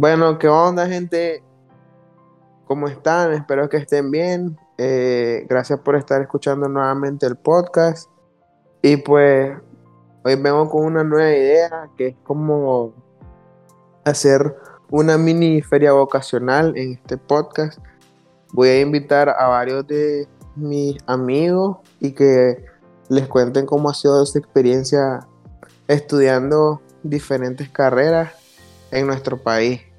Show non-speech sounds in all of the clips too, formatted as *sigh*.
Bueno, ¿qué onda, gente? ¿Cómo están? Espero que estén bien. Eh, gracias por estar escuchando nuevamente el podcast. Y pues hoy vengo con una nueva idea que es como hacer una mini feria vocacional en este podcast. Voy a invitar a varios de mis amigos y que les cuenten cómo ha sido su experiencia estudiando diferentes carreras en nuestro país.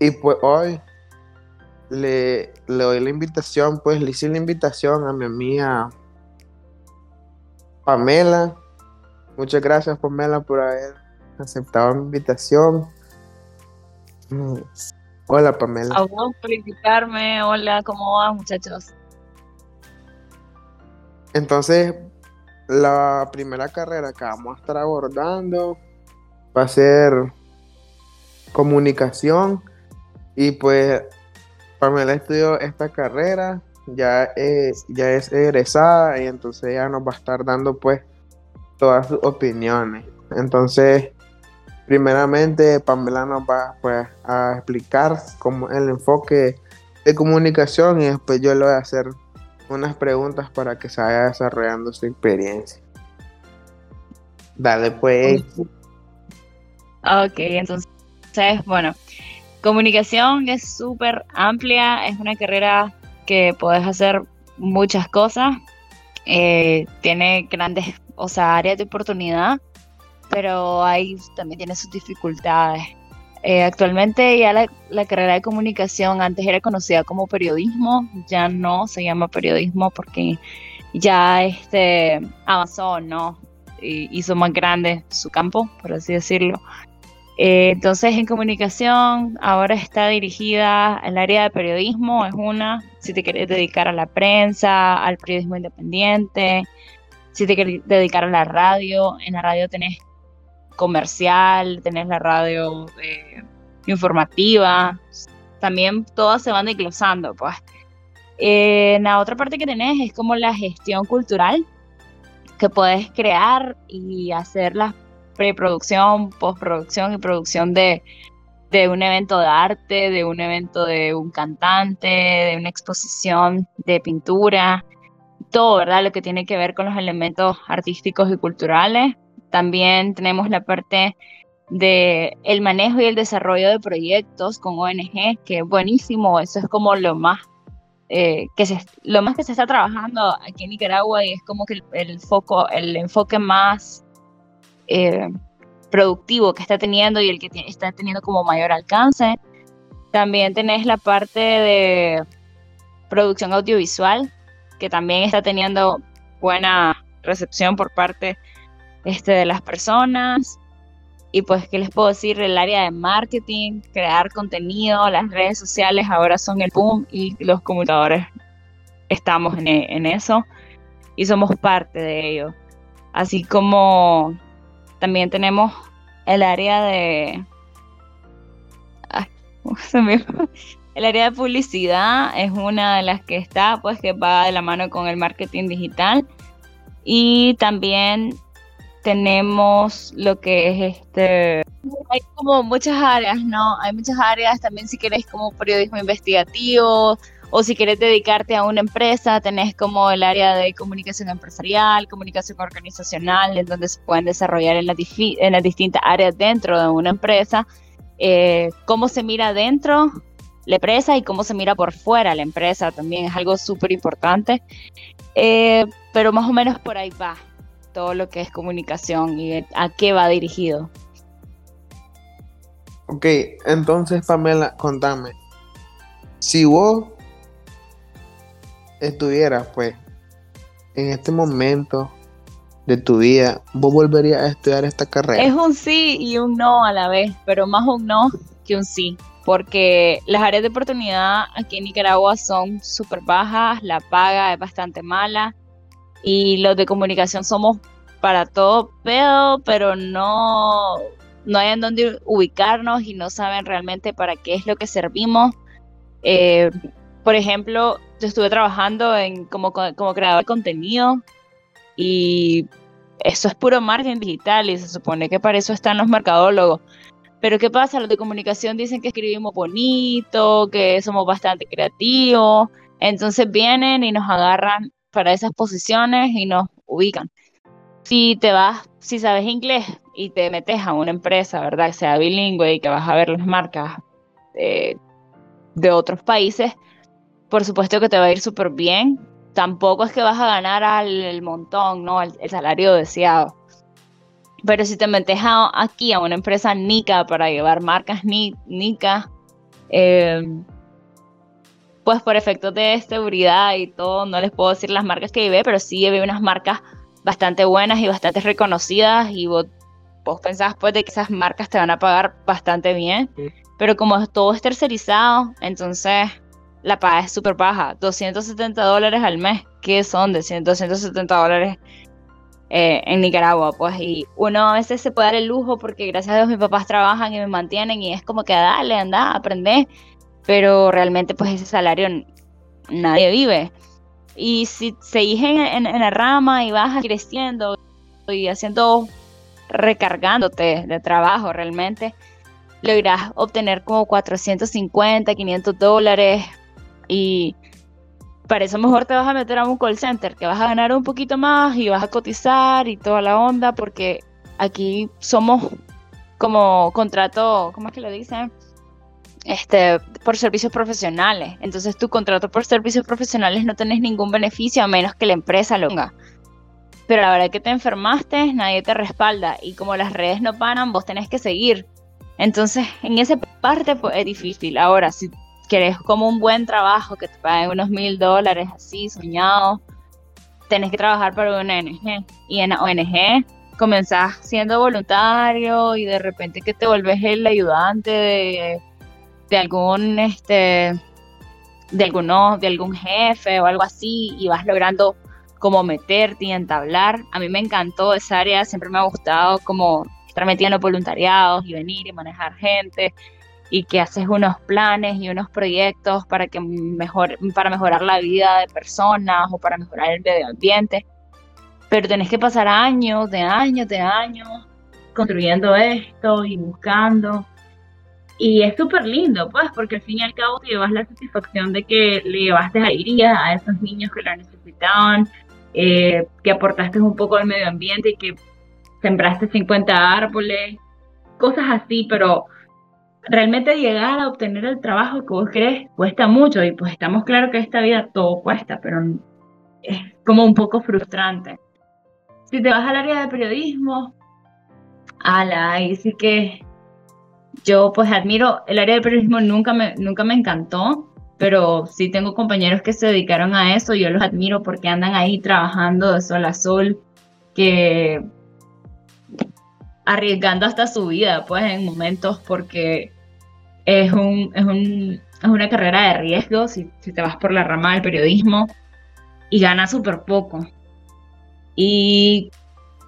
Y pues hoy le, le doy la invitación, pues le hice la invitación a mi amiga Pamela. Muchas gracias Pamela por haber aceptado mi invitación. Mm. Hola Pamela. A vos por invitarme. Hola, ¿cómo va muchachos? Entonces, la primera carrera que vamos a estar abordando va a ser comunicación y pues Pamela estudió esta carrera, ya es, ya es egresada y entonces ya nos va a estar dando pues todas sus opiniones. Entonces, primeramente Pamela nos va pues, a explicar cómo el enfoque de comunicación y después yo le voy a hacer unas preguntas para que se vaya desarrollando su experiencia. Dale pues. Ok, entonces, bueno, comunicación es súper amplia, es una carrera que puedes hacer muchas cosas, eh, tiene grandes, o sea, áreas de oportunidad, pero ahí también tiene sus dificultades. Eh, actualmente ya la, carrera de comunicación antes era conocida como periodismo, ya no se llama periodismo porque ya este avanzó, ¿no? hizo más grande su campo, por así decirlo. Eh, entonces en comunicación ahora está dirigida al área de periodismo, es una, si te quieres dedicar a la prensa, al periodismo independiente, si te quieres dedicar a la radio, en la radio tenés comercial, tenés la radio eh, informativa, también todas se van desglosando, pues. Eh, la otra parte que tenés es como la gestión cultural, que puedes crear y hacer la preproducción, postproducción y producción de, de un evento de arte, de un evento de un cantante, de una exposición de pintura, todo, ¿verdad? Lo que tiene que ver con los elementos artísticos y culturales. También tenemos la parte de el manejo y el desarrollo de proyectos con ONG, que es buenísimo, eso es como lo más eh, que se, lo más que se está trabajando aquí en Nicaragua y es como que el, foco, el enfoque más eh, productivo que está teniendo y el que está teniendo como mayor alcance. También tenés la parte de producción audiovisual, que también está teniendo buena recepción por parte este, de las personas. Y pues, ¿qué les puedo decir? El área de marketing, crear contenido, las redes sociales ahora son el boom y los computadores estamos en, en eso y somos parte de ello. Así como también tenemos el área de... el área de publicidad es una de las que está, pues que va de la mano con el marketing digital. Y también tenemos lo que es este hay como muchas áreas, ¿no? Hay muchas áreas también si querés como periodismo investigativo o si querés dedicarte a una empresa, tenés como el área de comunicación empresarial, comunicación organizacional, en donde se pueden desarrollar en las, en las distintas áreas dentro de una empresa, eh, cómo se mira dentro la empresa y cómo se mira por fuera la empresa también es algo súper importante, eh, pero más o menos por ahí va todo lo que es comunicación y a qué va dirigido. Ok, entonces Pamela, contame. Si vos estuvieras, pues, en este momento de tu vida, ¿vos volverías a estudiar esta carrera? Es un sí y un no a la vez, pero más un no que un sí, porque las áreas de oportunidad aquí en Nicaragua son súper bajas, la paga es bastante mala y los de comunicación somos para todo pero no, no hay en dónde ubicarnos y no saben realmente para qué es lo que servimos. Eh, por ejemplo, yo estuve trabajando en, como, como creador de contenido y eso es puro marketing digital y se supone que para eso están los mercadólogos. Pero ¿qué pasa? Los de comunicación dicen que escribimos bonito, que somos bastante creativos. Entonces vienen y nos agarran para esas posiciones y nos ubican. Si te vas, si sabes inglés y te metes a una empresa, ¿verdad? Que sea bilingüe y que vas a ver las marcas de, otros países, por supuesto que te va a ir súper bien. Tampoco es que vas a ganar al montón, ¿no? El, salario deseado. Pero si te metes aquí a una empresa NICA para llevar marcas NICA, eh, pues por efectos de seguridad y todo, no les puedo decir las marcas que llevé, pero sí llevé unas marcas bastante buenas y bastante reconocidas y vos, vos pensás pues de que esas marcas te van a pagar bastante bien, pero como todo es tercerizado, entonces la paga es súper baja, 270 dólares al mes, ¿qué son de 270 dólares eh, en Nicaragua? Pues y uno a veces se puede dar el lujo porque gracias a Dios mis papás trabajan y me mantienen y es como que dale, anda, aprende pero realmente pues ese salario nadie vive. Y si seguís en, en, la rama y vas creciendo y haciendo, recargándote de trabajo realmente, logras obtener como 450, 500 dólares y para eso mejor te vas a meter a un call center, que vas a ganar un poquito más y vas a cotizar y toda la onda, porque aquí somos como contrato, ¿cómo es que lo dicen? este, por servicios profesionales. Entonces tu contrato por servicios profesionales no tenés ningún beneficio a menos que la empresa lo haga. Pero la hora que te enfermaste, nadie te respalda. Y como las redes no paran, vos tenés que seguir. Entonces, en esa parte pues, es difícil. Ahora, si querés como un buen trabajo, que te paguen unos mil dólares así, soñado, tenés que trabajar para una ONG. Y en la ONG comenzás siendo voluntario y de repente que te volvés el ayudante de de algún este de alguno, de algún jefe o algo así y vas logrando como meterte y entablar. A mí me encantó esa área, siempre me ha gustado como estar metida en los voluntariados y venir y manejar gente y que haces unos planes y unos proyectos para que mejor para mejorar la vida de personas o para mejorar el medio ambiente. Pero tenés que pasar años, de años, de años construyendo esto y buscando y es súper lindo, pues, porque al fin y al cabo te llevas la satisfacción de que le llevaste alegría a esos niños que lo necesitaban, eh, que aportaste un poco al medio ambiente y que sembraste 50 árboles, cosas así, pero realmente llegar a obtener el trabajo que vos querés cuesta mucho y pues estamos claros que esta vida todo cuesta, pero es como un poco frustrante. Si te vas al área de periodismo, ala, ahí sí que yo pues admiro, el área de periodismo nunca me, nunca me encantó, pero sí tengo compañeros que se dedicaron a eso yo los admiro porque andan ahí trabajando de sol a sol, que arriesgando hasta su vida, pues en momentos porque es, un, es, un, es una carrera de riesgo si, si te vas por la rama del periodismo y ganas súper poco. Y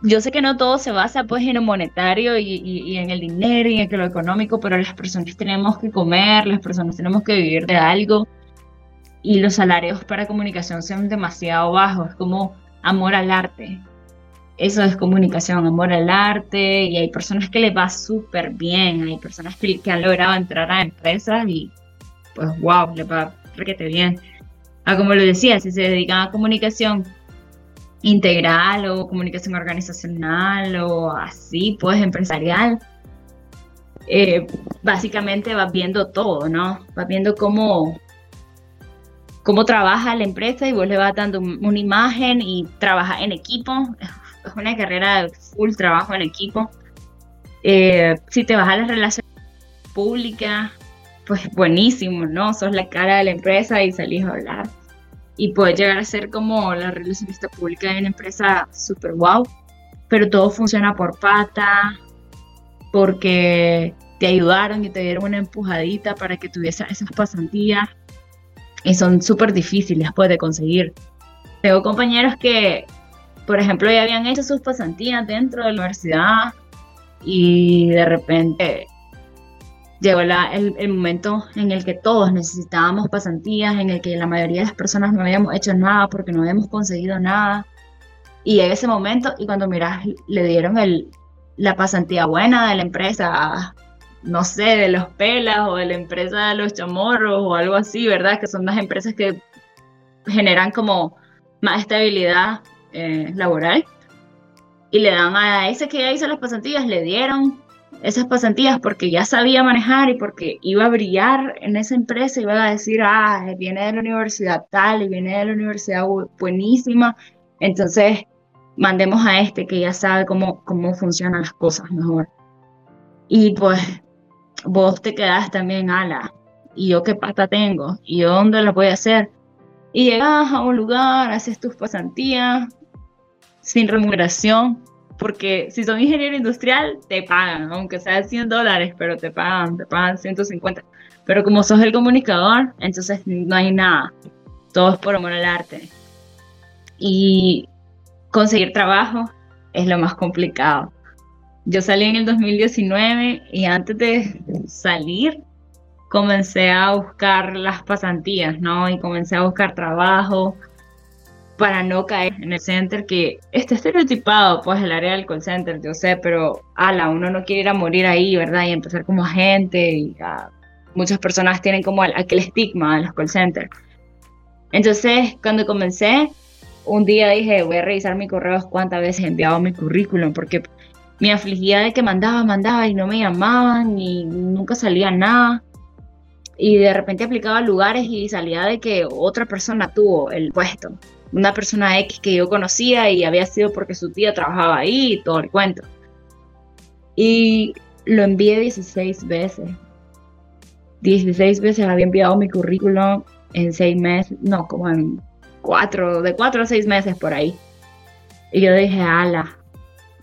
yo sé que no todo se basa pues en lo monetario y, en el dinero y en lo económico, pero las personas tenemos que comer, las personas tenemos que vivir de algo y los salarios para comunicación son demasiado bajos, es como amor al arte. Eso es comunicación, amor al arte y hay personas que les va súper bien, hay personas que, han logrado entrar a empresas y pues wow, les va requete bien. Ah, como lo decía, si se dedican a comunicación integral o comunicación organizacional o así, pues empresarial. Eh, básicamente vas viendo todo, ¿no? Vas viendo cómo, cómo trabaja la empresa y vos le vas dando una imagen y trabaja en equipo. Es una carrera de full trabajo en equipo. Eh, si te vas a las relaciones públicas, pues buenísimo, ¿no? Sos la cara de la empresa y salís a hablar y puede llegar a ser como la relacionista pública de una empresa super wow, pero todo funciona por pata, porque te ayudaron y te dieron una empujadita para que tuviese esas pasantías y son súper difíciles pues, de conseguir. Tengo compañeros que, por ejemplo, ya habían hecho sus pasantías dentro de la universidad y de repente llegó el, momento en el que todos necesitábamos pasantías, en el que la mayoría de las personas no habíamos hecho nada porque no habíamos conseguido nada. Y en ese momento, y cuando miras, le dieron el, la pasantía buena de la empresa, no sé, de los pelas o de la empresa de los chamorros o algo así, ¿verdad? Que son las empresas que generan como más estabilidad eh, laboral. Y le dan a ese que ya hizo las pasantías, le dieron esas pasantías porque ya sabía manejar y porque iba a brillar en esa empresa, iba a decir, ah, viene de la universidad tal y viene de la universidad buenísima, entonces mandemos a este que ya sabe cómo, cómo funcionan las cosas mejor. Y pues vos te quedás también, ala, ¿y yo qué pata tengo? ¿Y yo dónde la voy a hacer? Y llegas a un lugar, haces tus pasantías sin remuneración, porque si son ingeniero industrial, te pagan, aunque sea 100 dólares, pero te pagan, te pagan 150. Pero como sos el comunicador, entonces no hay nada, todo es por amor al arte. Y conseguir trabajo es lo más complicado. Yo salí en el 2019 y antes de salir comencé a buscar las pasantías, ¿no? Y comencé a buscar trabajo para no caer en el center que está estereotipado, pues el área del call center, yo sé, pero ala, uno no quiere ir a morir ahí, ¿verdad? Y empezar como agente y ah, muchas personas tienen como aquel estigma de los call centers. Entonces, cuando comencé, un día dije, voy a revisar mi correo cuántas veces he enviado mi currículum, porque me afligía de que mandaba, mandaba y no me llamaban y nunca salía nada. Y de repente aplicaba lugares y salía de que otra persona tuvo el puesto. Una persona X que yo conocía y había sido porque su tía trabajaba ahí y todo el cuento. Y lo envié 16 veces. 16 veces había enviado mi currículum en 6 meses, no, como en 4, de 4 a 6 meses por ahí. Y yo dije, ala.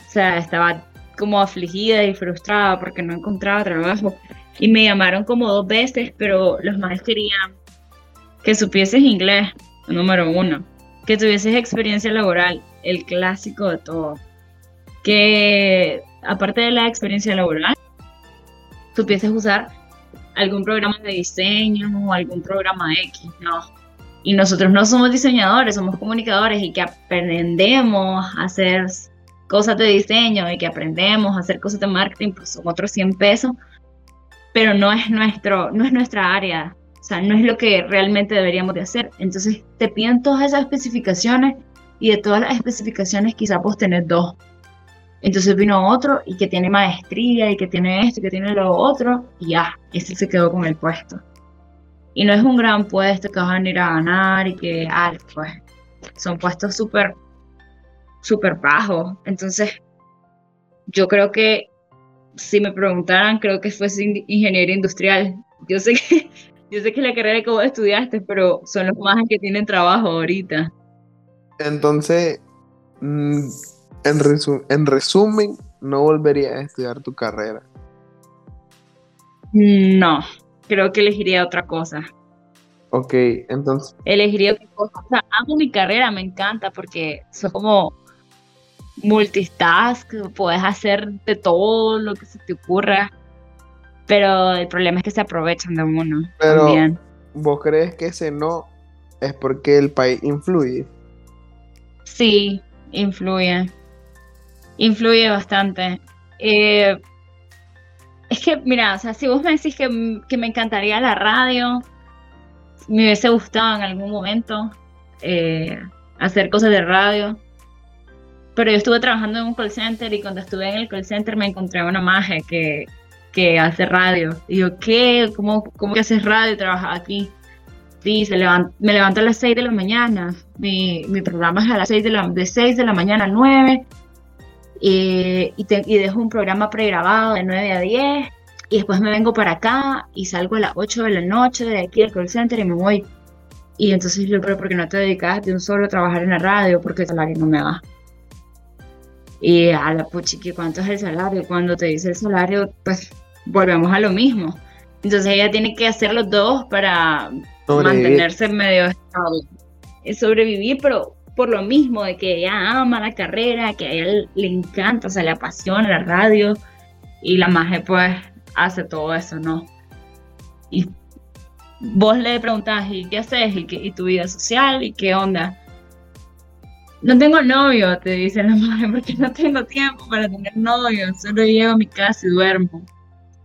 O sea, estaba como afligida y frustrada porque no encontraba trabajo. Y me llamaron como dos veces, pero los más querían que supieses inglés, número uno. Que tuvieses experiencia laboral, el clásico de todo. Que aparte de la experiencia laboral, supieses usar algún programa de diseño o algún programa X, no. Y nosotros no somos diseñadores, somos comunicadores y que aprendemos a hacer cosas de diseño y que aprendemos a hacer cosas de marketing, pues son otros 100 pesos, pero no es, nuestro, no es nuestra área, sea, no es lo que realmente deberíamos de hacer. Entonces te piden todas esas especificaciones y de todas las especificaciones quizás vos dos. Entonces vino otro y que tiene maestría y que tiene esto y que tiene lo otro y ya, ese se quedó con el puesto. Y no es un gran puesto que van a ir a ganar y que, ah, pues, son puestos súper súper bajo. Entonces, yo creo que si me preguntaran, creo que fue ingeniería industrial. Yo sé que, yo sé que la carrera que vos estudiaste, pero son los más que tienen trabajo ahorita. Entonces, mm, en, en resumen, no volverías a estudiar tu carrera. No, creo que elegiría otra cosa. Ok, entonces. Elegiría otra cosa. O sea, amo mi carrera, me encanta porque soy como multitask, puedes hacer de todo lo que se te ocurra, pero el problema es que se aprovechan de uno. Pero, ¿vos crees que ese no es porque el país influye? Sí, influye. Influye bastante. Eh, es que, mira, o sea, si vos me decís que, que, me encantaría la radio, me hubiese gustado en algún momento eh, hacer cosas de radio, pero yo estuve trabajando en un call center y cuando estuve en el call center me encontré una maje que, que hace radio. Y yo, ¿qué? ¿Cómo, cómo que haces radio y trabajas aquí? Sí, se me levanto a las 6 de la mañana. Mi, mi programa es a las 6 de la, de 6 de la mañana a 9. Y, y, y dejo un programa pregrabado de 9 a 10. Y después me vengo para acá y salgo a las 8 de la noche de aquí del call center y me voy. Y entonces yo, pero ¿por qué no te dedicas de un solo a trabajar en la radio? Porque el salario no me da. Y a la puchiqui, ¿cuánto es el salario? Cuando te dice el salario, pues volvemos a lo mismo. Entonces ella tiene que hacer los dos para mantenerse medio estable. Es sobrevivir, pero por lo mismo de que ella ama la carrera, que a ella le encanta, o sea, le apasiona la radio y la magia pues hace todo eso, ¿no? Y vos le preguntás, ¿y qué haces? ¿Y, qué, y tu vida social? ¿Y qué onda? No tengo novio, te dice la madre, porque no tengo tiempo para tener novio, solo llego a mi casa y duermo.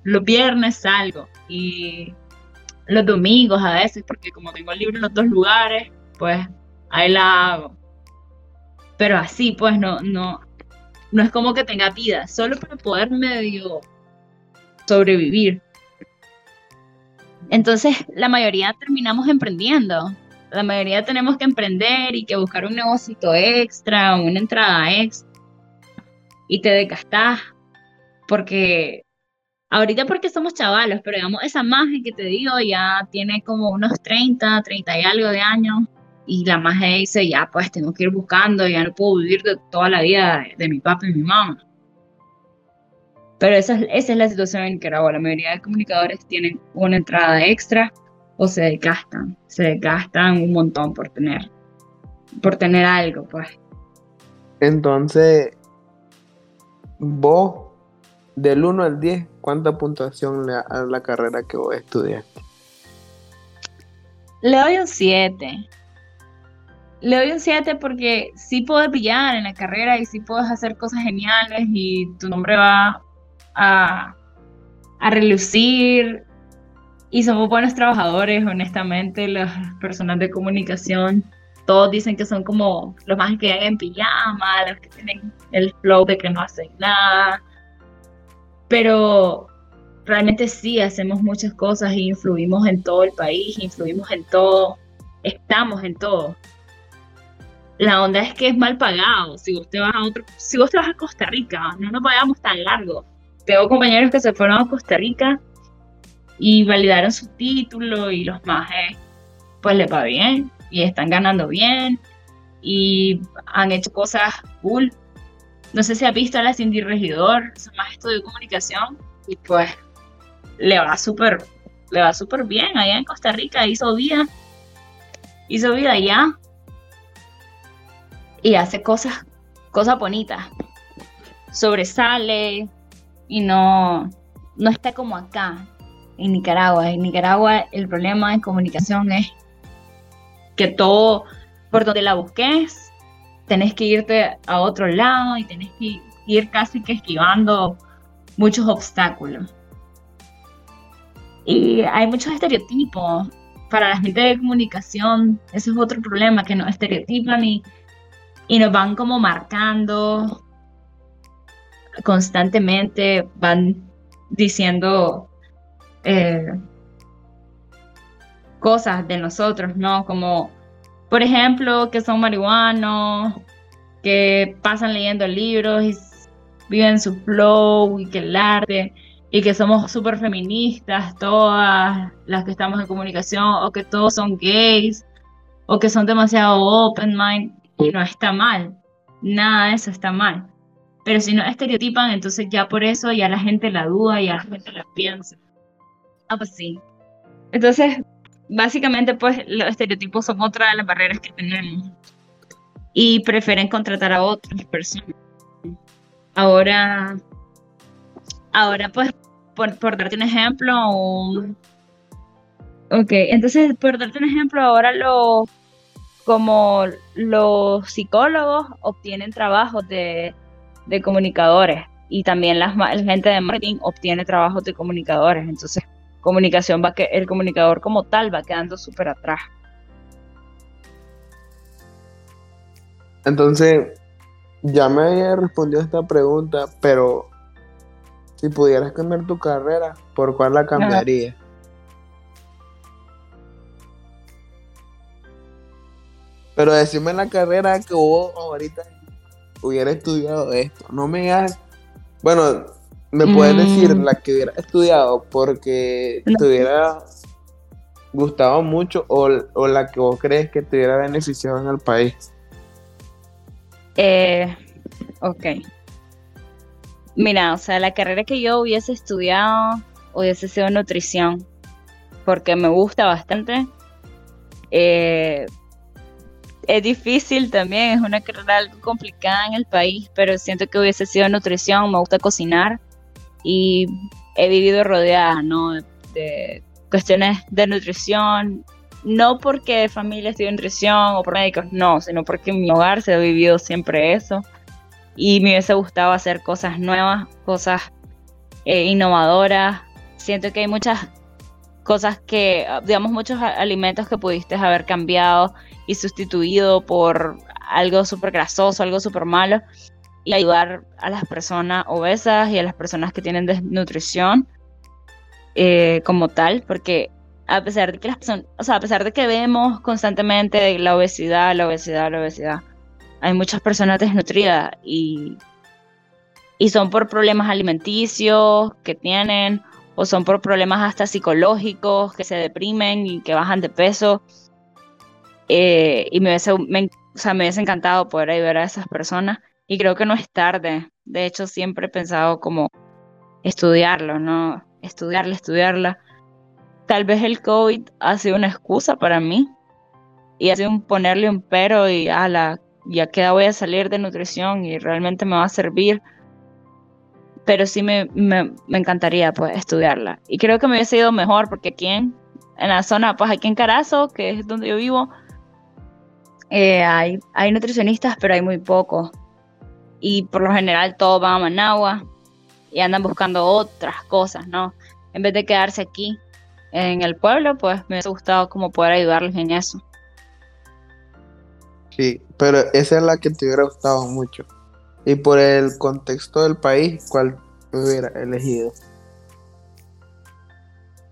Los viernes salgo y los domingos a veces, porque como tengo libre en los dos lugares, pues ahí la hago. Pero así, pues no, no, no es como que tenga vida, solo para poder medio sobrevivir. Entonces, la mayoría terminamos emprendiendo. La mayoría tenemos que emprender y que buscar un negocio extra, una entrada extra. Y te desgastás. Porque ahorita porque somos chavalos, pero digamos, esa magia que te digo ya tiene como unos 30, 30 y algo de años. Y la magia dice, ya pues tengo que ir buscando, ya no puedo vivir de toda la vida de, de mi papá y mi mamá. Pero esa, esa es la situación en Nicaragua. La mayoría de comunicadores tienen una entrada extra o se desgastan. Se desgastan un montón por tener, por tener algo, pues. Entonces, vos, del 1 al 10, ¿cuánta puntuación le das a la carrera que vos estudiaste? Le doy un 7. Le doy un 7 porque sí puedes brillar en la carrera y sí puedes hacer cosas geniales y tu nombre va a, relucir y somos buenos trabajadores, honestamente, las personas de comunicación. Todos dicen que son como los más que llegan en pijama, los que tienen el flow de que no hacen nada. Pero realmente sí hacemos muchas cosas y influimos en todo el país, influimos en todo, estamos en todo. La onda es que es mal pagado. Si vos te vas a otro, si vos te vas a Costa Rica, no nos pagamos tan largo tengo compañeros que se fueron a Costa Rica y validaron su título y los más pues les va bien y están ganando bien y han hecho cosas cool. No sé si has visto a la Cindy Regidor, más de comunicación y pues le va súper le va súper bien allá en Costa Rica, hizo vida, hizo vida allá y hace cosas, cosas bonitas. Sobresale, y no, no está como acá, en Nicaragua. En Nicaragua el problema de comunicación es que todo, por donde la busques, tenés que irte a otro lado y tenés que ir casi que esquivando muchos obstáculos. Y hay muchos estereotipos. Para la gente de comunicación, ese es otro problema, que nos estereotipan y, y nos van como marcando constantemente van diciendo eh, cosas de nosotros, ¿no? Como, por ejemplo, que son marihuanos, que pasan leyendo libros y viven su flow y que el arte y que somos súper feministas todas las que estamos en comunicación o que todos son gays o que son demasiado open mind y no está mal, nada de eso está mal. Pero si no estereotipan, entonces ya por eso ya la gente la duda, ya la gente la piensa. Ah, pues sí. Entonces, básicamente, pues los estereotipos son otra de las barreras que tenemos. Y prefieren contratar a otras personas. Ahora, ahora pues, por, por darte un ejemplo, ok, entonces, por darte un ejemplo, ahora lo como los psicólogos obtienen trabajos de de comunicadores y también la gente de marketing obtiene trabajos de comunicadores. Entonces, comunicación va que el comunicador como tal va quedando súper atrás. Entonces, ya me había respondido esta pregunta, pero si pudieras cambiar tu carrera, ¿por cuál la cambiaría? Pero decime la carrera que vos ahorita hubiera estudiado esto. No me hagas. Bueno, me puedes decir mm. la que hubiera estudiado porque te hubiera gustado mucho o, la que vos crees que te hubiera beneficiado en el país. Eh, ok. Mira, o sea, la carrera que yo hubiese estudiado hubiese sido nutrición porque me gusta bastante. Eh, es difícil también, es una carrera algo complicada en el país, pero siento que hubiese sido nutrición, me gusta cocinar y he vivido rodeada, ¿no? De, cuestiones de nutrición, no porque familia estudia nutrición o por médicos, no, sino porque en mi hogar se ha vivido siempre eso. Y me hubiese gustado hacer cosas nuevas, cosas eh, innovadoras, siento que hay muchas cosas que, digamos, muchos alimentos que pudiste haber cambiado y sustituido por algo súper grasoso, algo súper malo, y ayudar a las personas obesas y a las personas que tienen desnutrición eh, como tal, porque a pesar de que las personas, o sea, a pesar de que vemos constantemente la obesidad, la obesidad, la obesidad, hay muchas personas desnutridas y, y son por problemas alimenticios que tienen o son por problemas hasta psicológicos que se deprimen y que bajan de peso. Eh, y me hubiese, me, o sea, me hubiese encantado poder ayudar a esas personas y creo que no es tarde. De hecho, siempre he pensado como estudiarlo, ¿no? Estudiarla, estudiarla. Tal vez el COVID ha sido una excusa para mí y ha sido un ponerle un pero y ala, ya que voy a salir de nutrición y realmente me va a servir. Pero sí me, me, encantaría pues estudiarla. Y creo que me hubiese ido mejor porque aquí en, en la zona, pues aquí en Carazo, que es donde yo vivo, eh, hay, hay nutricionistas, pero hay muy pocos. Y por lo general todos van a Managua y andan buscando otras cosas, ¿no? En vez de quedarse aquí en el pueblo, pues me hubiese gustado como poder ayudarles en eso. Sí, pero esa es la que te hubiera gustado mucho. Y por el contexto del país, ¿cuál hubiera elegido?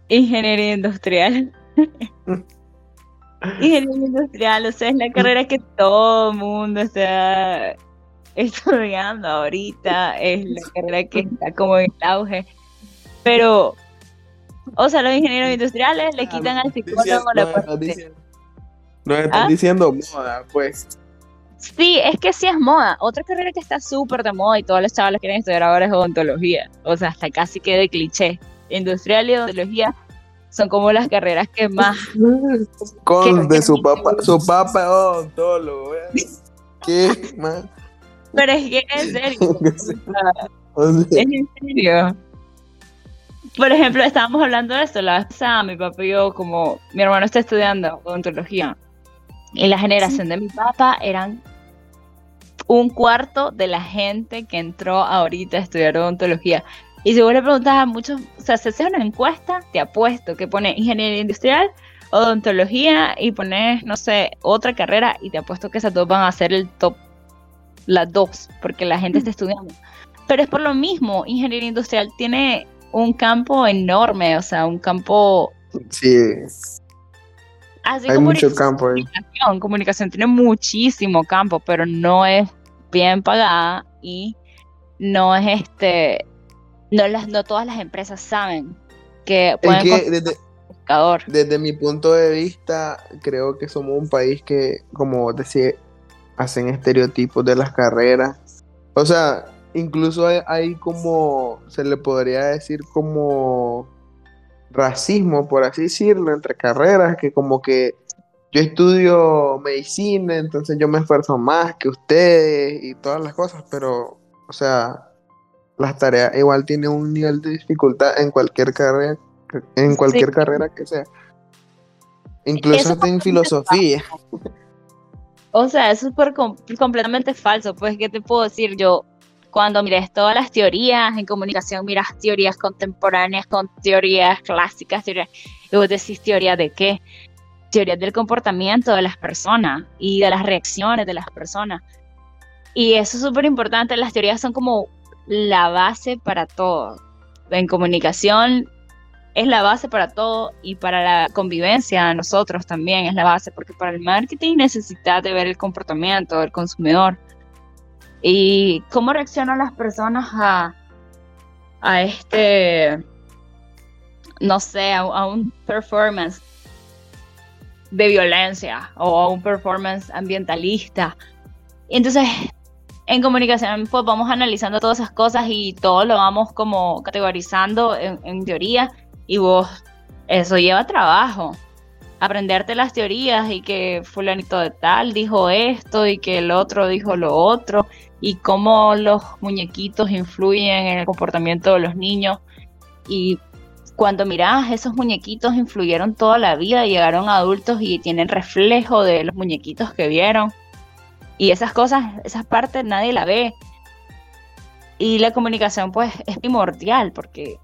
Ingeniería industrial. *laughs* Ingeniería industrial, o sea, es la carrera que todo mundo está estudiando ahorita, es la carrera que está como en auge. Pero, o sea, los ingenieros industriales le quitan al psicólogo la parte. No están ¿Ah? diciendo moda, pues. Sí, es que sí es moda. Otra carrera que está súper de moda y todos los chavales quieren estudiar ahora es odontología. O sea, hasta casi que de cliché. Industrial y odontología son como las carreras que más. Con de su papá, su papá odontólogo. ¿Qué más? Pero es que en serio. *laughs* es en serio. Por ejemplo, estábamos hablando de esto la vez pasada, mi papá y yo, como mi hermano está estudiando odontología, y la generación de mi papá eran un cuarto de la gente que entró ahorita a estudiar odontología. Y si vos le preguntas a muchos, o sea, si haces una encuesta, te apuesto que pone ingeniería industrial, odontología y pones, no sé, otra carrera y te apuesto que esas dos van a ser el top, las dos, porque la gente está estudiando. Pero es por lo mismo, ingeniería industrial tiene un campo enorme, o sea, un campo... Sí. Hay mucho campo ahí. Comunicación, comunicación tiene muchísimo campo, pero no es bien pagada y no es este no, las, no todas las empresas saben que pueden que desde, desde mi punto de vista, creo que somos un país que, como decía, hacen estereotipos de las carreras. O sea, incluso hay, como, se le podría decir como racismo, por así decirlo, entre carreras, que como que yo estudio medicina, entonces yo me esfuerzo más que ustedes y todas las cosas, pero, o sea, las tareas igual tienen un nivel de dificultad en cualquier carrera, en cualquier carrera que sea. Incluso en filosofía. O sea, es súper completamente falso. Pues, ¿qué te puedo decir? Yo, cuando mires todas las teorías en comunicación, miras teorías contemporáneas con teorías clásicas, teorías, y vos decís teoría de qué? Teorías del comportamiento de las personas y de las reacciones de las personas. Y eso es súper importante. Las teorías son como la base para todo. En comunicación es la base para todo y para la convivencia nosotros también es la base, porque para el marketing necesitas de ver el comportamiento del consumidor y cómo reaccionan las personas a, a este, no sé, a, un performance de violencia o a un performance ambientalista. entonces en comunicación pues vamos analizando todas esas cosas y todo lo vamos como categorizando en, teoría y vos, eso lleva trabajo. Aprenderte las teorías y que fulanito de tal dijo esto y que el otro dijo lo otro y cómo los muñequitos influyen en el comportamiento de los niños y cuando mirás, esos muñequitos influyeron toda la vida, llegaron adultos y tienen reflejo de los muñequitos que vieron. Y esas cosas, esas partes nadie la ve. Y la comunicación pues es primordial porque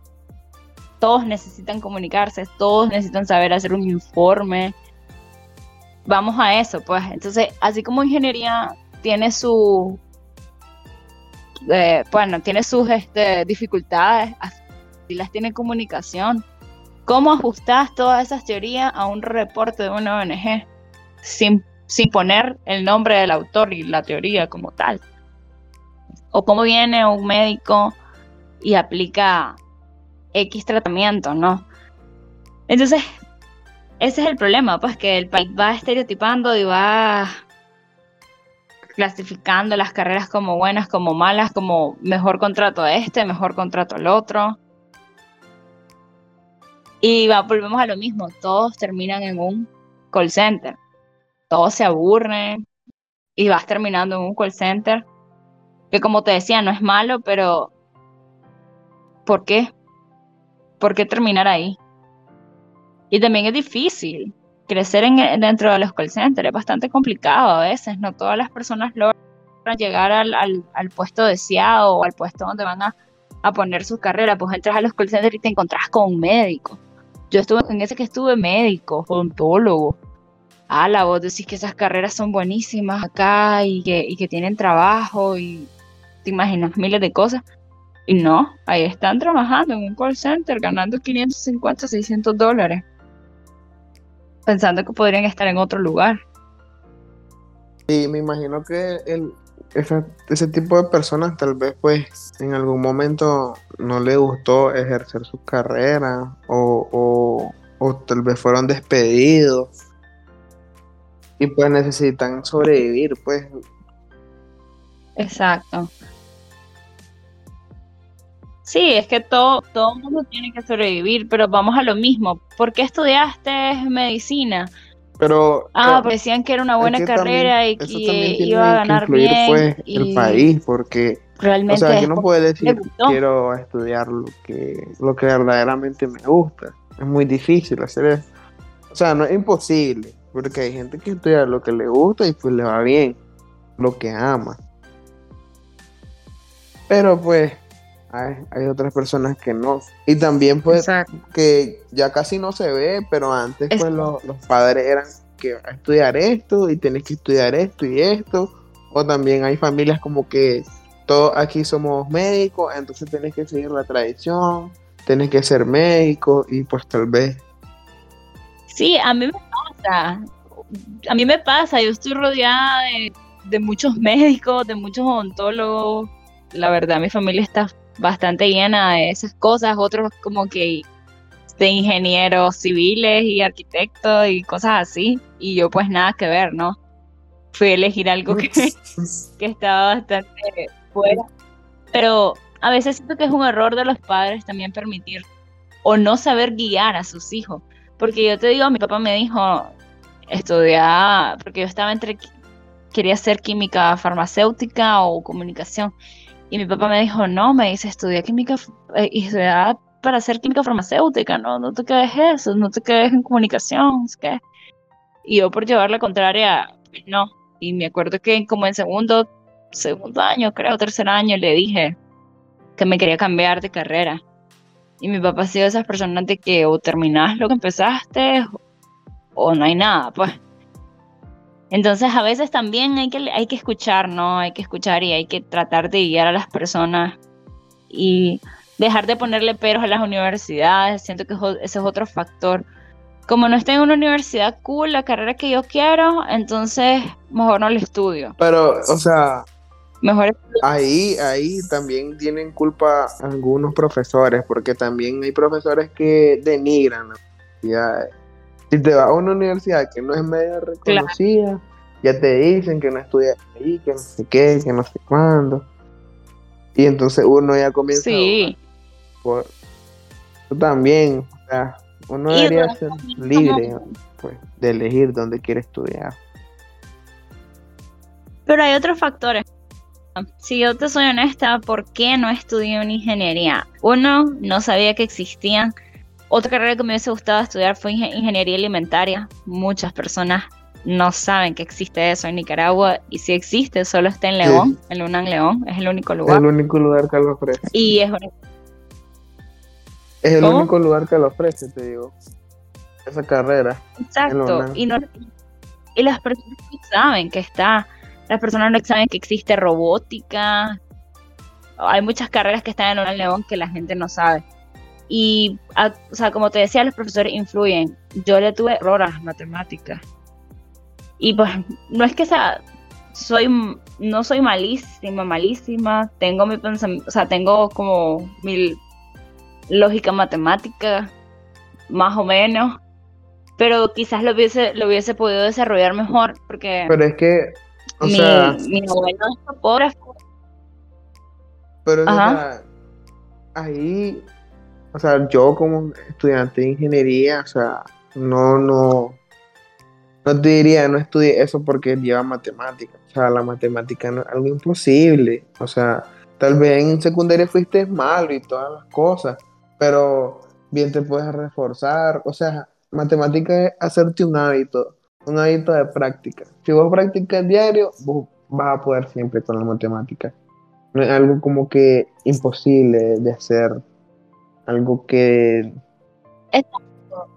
todos necesitan comunicarse, todos necesitan saber hacer un informe. Vamos a eso, pues. Entonces, así como ingeniería tiene su, eh, bueno, tiene sus este, dificultades, así las tiene comunicación. ¿Cómo ajustas todas esas teorías a un reporte de una ONG sin, sin poner el nombre del autor y la teoría como tal? ¿O cómo viene un médico y aplica X tratamiento, ¿no? Entonces, ese es el problema, pues que el país va estereotipando y va clasificando las carreras como buenas, como malas, como mejor contrato a este, mejor contrato al otro. Y va, volvemos a lo mismo, todos terminan en un call center, todos se aburren y vas terminando en un call center, que como te decía, no es malo, pero ¿por qué? ¿Por qué terminar ahí? Y también es difícil. Crecer en, dentro de los call centers es bastante complicado a veces. No todas las personas logran llegar al, al, puesto deseado o al puesto donde van a, a, poner su carrera. Pues entras a los call centers y te encontrás con un médico. Yo estuve en ese que estuve médico, odontólogo. Ah, la voz decís que esas carreras son buenísimas acá y que, y que tienen trabajo y te imaginas miles de cosas. Y no, ahí están trabajando en un call center ganando 550, 600 dólares. Pensando que podrían estar en otro lugar. Y me imagino que el, ese, tipo de personas tal vez pues en algún momento no le gustó ejercer su carrera o, o, o tal vez fueron despedidos y pues necesitan sobrevivir pues. Exacto. Sí, es que todo, todo mundo tiene que sobrevivir, pero vamos a lo mismo. ¿Por qué estudiaste medicina? Pero, ah, pues decían que era una buena carrera y que iba a ganar bien. Fue el país, porque realmente o sea, yo no puedo decir quiero estudiar lo que, lo que verdaderamente me gusta. Es muy difícil hacer eso. O sea, no es imposible, porque hay gente que estudia lo que le gusta y pues le va bien, lo que ama. Pero pues hay, otras personas que no. Y también pues que ya casi no se ve, pero antes pues los, padres eran que a estudiar esto y tienes que estudiar esto y esto. O también hay familias como que todos aquí somos médicos, entonces tienes que seguir la tradición, tienes que ser médico y pues tal vez. Sí, a mí me pasa. A mí me pasa, yo estoy rodeada de, de muchos médicos, de muchos odontólogos. La verdad, mi familia está bastante llena de esas cosas, otros como que de ingenieros civiles y arquitectos y cosas así, y yo pues nada que ver, ¿no? Fui a elegir algo que, *laughs* que estaba bastante fuera. Pero a veces siento que es un error de los padres también permitir o no saber guiar a sus hijos. Porque yo te digo, mi papá me dijo, estudiar, porque yo estaba entre, quería hacer química farmacéutica o comunicación. Y mi papá me dijo, no, me dice, estudia química eh, estudia para hacer química farmacéutica, no, no te quedes eso, no te quedes en comunicación, ¿qué? Y yo por llevar la contraria, no. Y me acuerdo que como en segundo, segundo año, creo, tercer año, le dije que me quería cambiar de carrera. Y mi papá ha sido esas personas de que o terminás lo que empezaste o no hay nada, pues. Entonces a veces también hay que, hay que escuchar, ¿no? Hay que escuchar y hay que tratar de guiar a las personas y dejar de ponerle peros a las universidades. Siento que ese es otro factor. Como no estoy en una universidad cool, la carrera que yo quiero, entonces mejor no la estudio. Pero, o sea, mejor ahí, ahí también tienen culpa algunos profesores, porque también hay profesores que denigran las universidades si te vas a una universidad que no es medio reconocida, ya te dicen que no estudias ahí, que no sé qué, que no sé cuándo. Y entonces uno ya comienza sí. por también, o sea, uno debería ser libre pues, de elegir dónde quiere estudiar. Pero hay otros factores. Si yo te soy honesta, ¿por qué no estudié una ingeniería? Uno, no sabía que existían otra carrera que me hubiese gustado estudiar fue ingeniería alimentaria. Muchas personas no saben que existe eso en Nicaragua y si existe solo está en León, en UNAM León, es el único lugar. El único lugar que lo ofrece. Y es Es el único lugar que lo ofrece, te digo. Esa carrera. Exacto. Y, no, y las personas no saben que está. Las personas no saben que existe robótica. Hay muchas carreras que están en un León que la gente no sabe. Y, o sea, como te decía, los profesores influyen. Yo le tuve error a las matemáticas. Y pues, no es que sea, soy, no soy malísima, malísima. Tengo mi pensamiento, o sea, tengo como mi lógica matemática, más o menos. Pero quizás lo hubiese, lo hubiese podido desarrollar mejor, porque. Pero es que. O mi, sea, mi abuelo es topógrafo. Pero o sea, ahí o sea, yo como estudiante de ingeniería, o sea, no, no, no te diría, no estudie eso porque lleva matemática. O sea, la matemática no es algo imposible. O sea, tal vez en secundaria fuiste malo y todas las cosas, pero bien te puedes reforzar. O sea, matemática es hacerte un hábito, un hábito de práctica. Si vos practicas diario, vos vas a poder siempre con la matemática. No es algo como que imposible de hacer algo que... Exacto.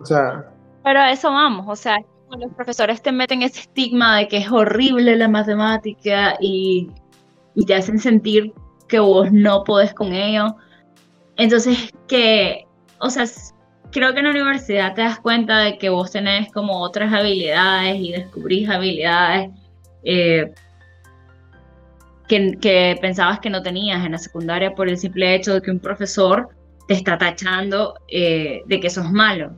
O sea... Pero a eso vamos, o sea, los profesores te meten ese estigma de que es horrible la matemática y, te hacen sentir que vos no podés con ello. Entonces, que, o sea, creo que en la universidad te das cuenta de que vos tenés como otras habilidades y descubrís habilidades eh, que, pensabas que no tenías en la secundaria por el simple hecho de que un profesor te está tachando eh, de que sos malo.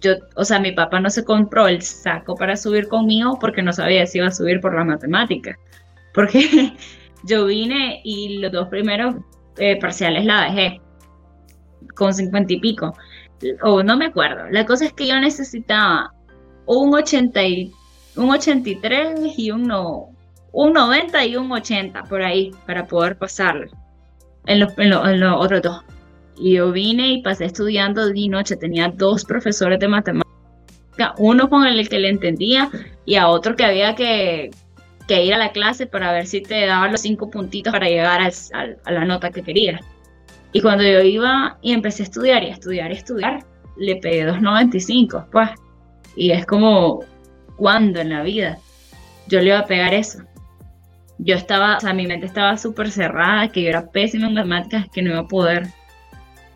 Yo, o sea, mi papá no se compró el saco para subir conmigo porque no sabía si iba a subir por la matemática. Porque *laughs* yo vine y los dos primeros eh, parciales la dejé con cincuenta y pico. O no me acuerdo. La cosa es que yo necesitaba un, 80 y, un 83 y un, no, un 90 y un 80 por ahí para poder pasarlo en los, en, los otros dos. Y yo vine y pasé estudiando de noche. Tenía dos profesores de matemática, uno con el que le entendía y a otro que había que, que ir a la clase para ver si te daba los cinco puntitos para llegar a la nota que quería. Y cuando yo iba y empecé a estudiar y a estudiar y a estudiar, le pegué 2.95, pues. Y es como, ¿cuándo en la vida yo le iba a pegar eso? Yo estaba, o sea, mi mente estaba súper cerrada, que yo era pésima en matemáticas, que no iba a poder.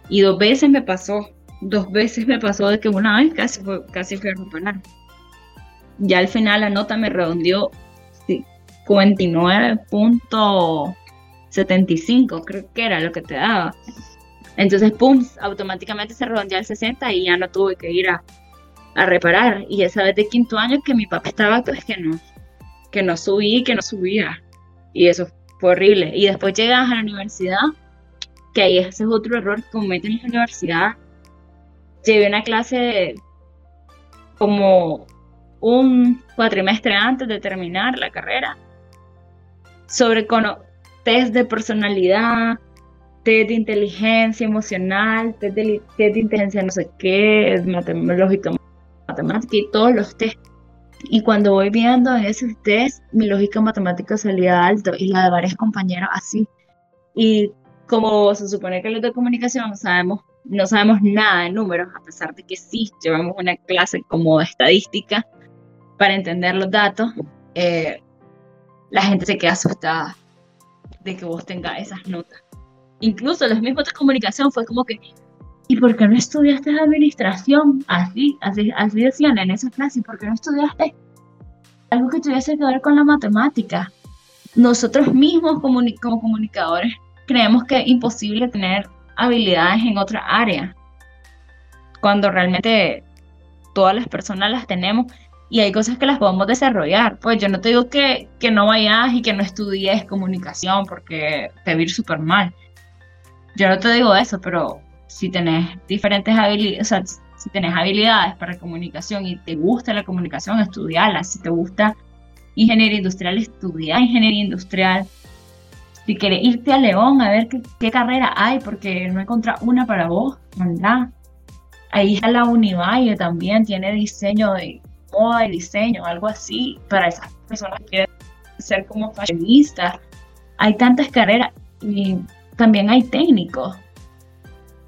Y dos veces me pasó, dos veces me pasó de que una vez casi fue, casi fui a reparar. Ya al final la nota me redondeó 59.75, creo que era lo que te daba. Entonces, pum, automáticamente se redondeó al 60 y ya no tuve que ir a, a reparar. Y esa vez de quinto año que mi papá estaba, pues que no, que no subí, que no subía. Y eso fue horrible. Y después llegas a la universidad, que ahí ese es otro error que cometen en la universidad. Llevé una clase como un cuatrimestre antes de terminar la carrera sobre test de personalidad, test de inteligencia emocional, test de, test de inteligencia no sé qué, lógica matemática y todos los test y cuando voy viendo en ese test, mi lógica matemática salía alto y la de varios compañeros así. Y como se supone que los de comunicación sabemos, no sabemos nada de números, a pesar de que sí llevamos una clase como de estadística para entender los datos, eh, la gente se queda asustada de que vos tengas esas notas. Incluso los mismos de comunicación fue como que, ¿y por qué no estudiaste administración? Así, así, así decían en esa clase, ¿y por qué no estudiaste algo que tuviese que ver con la matemática? Nosotros mismos como, como comunicadores creemos que es imposible tener habilidades en otra área, cuando realmente todas las personas las tenemos y hay cosas que las podemos desarrollar. Pues yo no te digo que, que no vayas y que no estudies comunicación porque te va a ir súper mal. Yo no te digo eso, pero si tenés diferentes habilidades, si tenés habilidades para comunicación y te gusta la comunicación, estudiarla. Si te gusta ingeniería industrial, estudia ingeniería industrial. Si quieres irte a León a ver qué, carrera hay, porque no encontrado una para vos, ¿verdad? Ahí está la Univalle también, tiene diseño de moda y diseño, algo así, para esas personas que quieren ser como fashionistas. Hay tantas carreras y también hay técnicos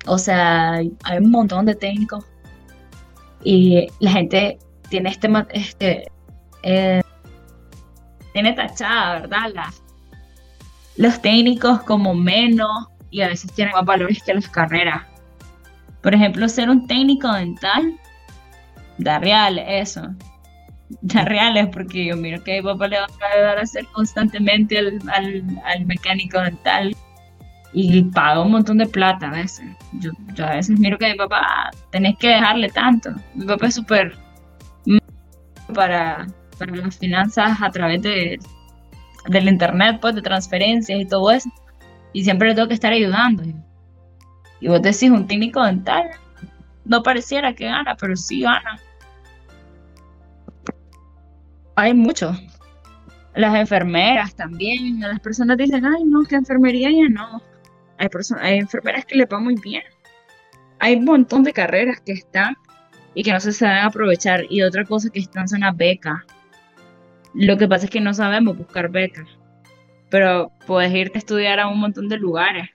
O sea, hay un montón de técnicos y la gente tiene este, este eh, tiene tachada, ¿verdad? los técnicos como menos y a veces tienen más valores que las carreras. Por ejemplo, ser un técnico dental da real eso. Da reales porque yo miro que mi papá le va a ayudar a hacer constantemente al, al, mecánico dental y paga un montón de plata a veces. Yo, a veces miro que mi papá tenés que dejarle tanto. Mi papá es súper para, para las finanzas a través de, del internet, pues de transferencias y todo eso. Y siempre le tengo que estar ayudando. Y vos decís, un técnico dental, no pareciera que gana, pero sí gana. Hay mucho. Las enfermeras también. Las personas dicen, ay, no, que enfermería ya no. Hay, personas, hay enfermeras que le van muy bien. Hay un montón de carreras que están y que no se saben aprovechar. Y otra cosa que están son las becas. Lo que pasa es que no sabemos buscar becas. Pero puedes irte a estudiar a un montón de lugares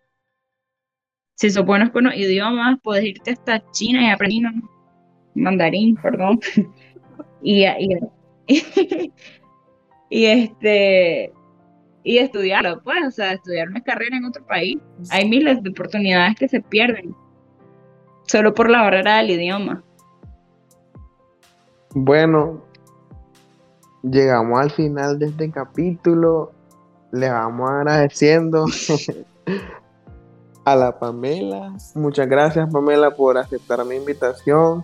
si sos con los idiomas, puedes irte hasta China y aprender mandarín, perdón. *laughs* *laughs* y, este y estudiarlo, pues, o sea, estudiar una carrera en otro país. Hay miles de oportunidades que se pierden solo por la barrera del idioma. Bueno, llegamos al final de este capítulo. Le vamos agradeciendo *laughs* a la Pamela. Muchas gracias, Pamela, por aceptar mi invitación.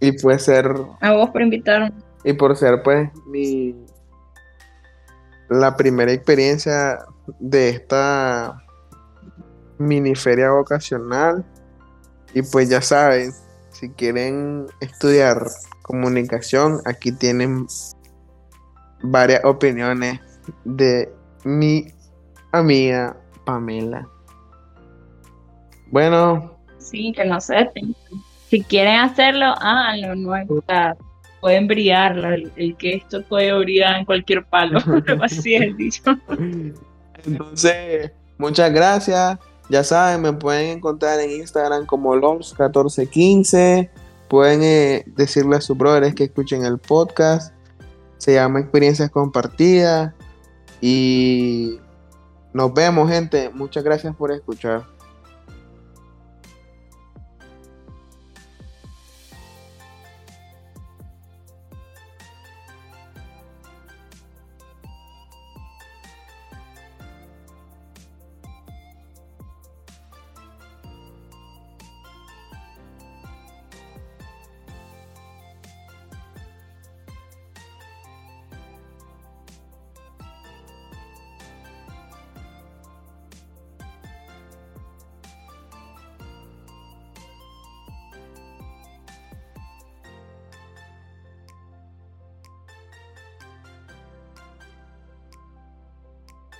Y pues ser. A vos por invitarme. Y por ser, pues, mi. La primera experiencia de esta mini feria vocacional. Y pues ya saben, si quieren estudiar comunicación, aquí tienen varias opiniones de mi amiga Pamela. Bueno. Sí, que no sé. Si quieren hacerlo, háganlo. No pueden brillar. El, que esto puede brillar en cualquier palo. *laughs* *laughs* Así es dicho. Entonces, muchas gracias. Ya saben, me pueden encontrar en Instagram como LOMS1415. Pueden eh, decirle a sus brothers que escuchen el podcast. Se llama Experiencias Compartidas. Y nos vemos, gente. Muchas gracias por escuchar.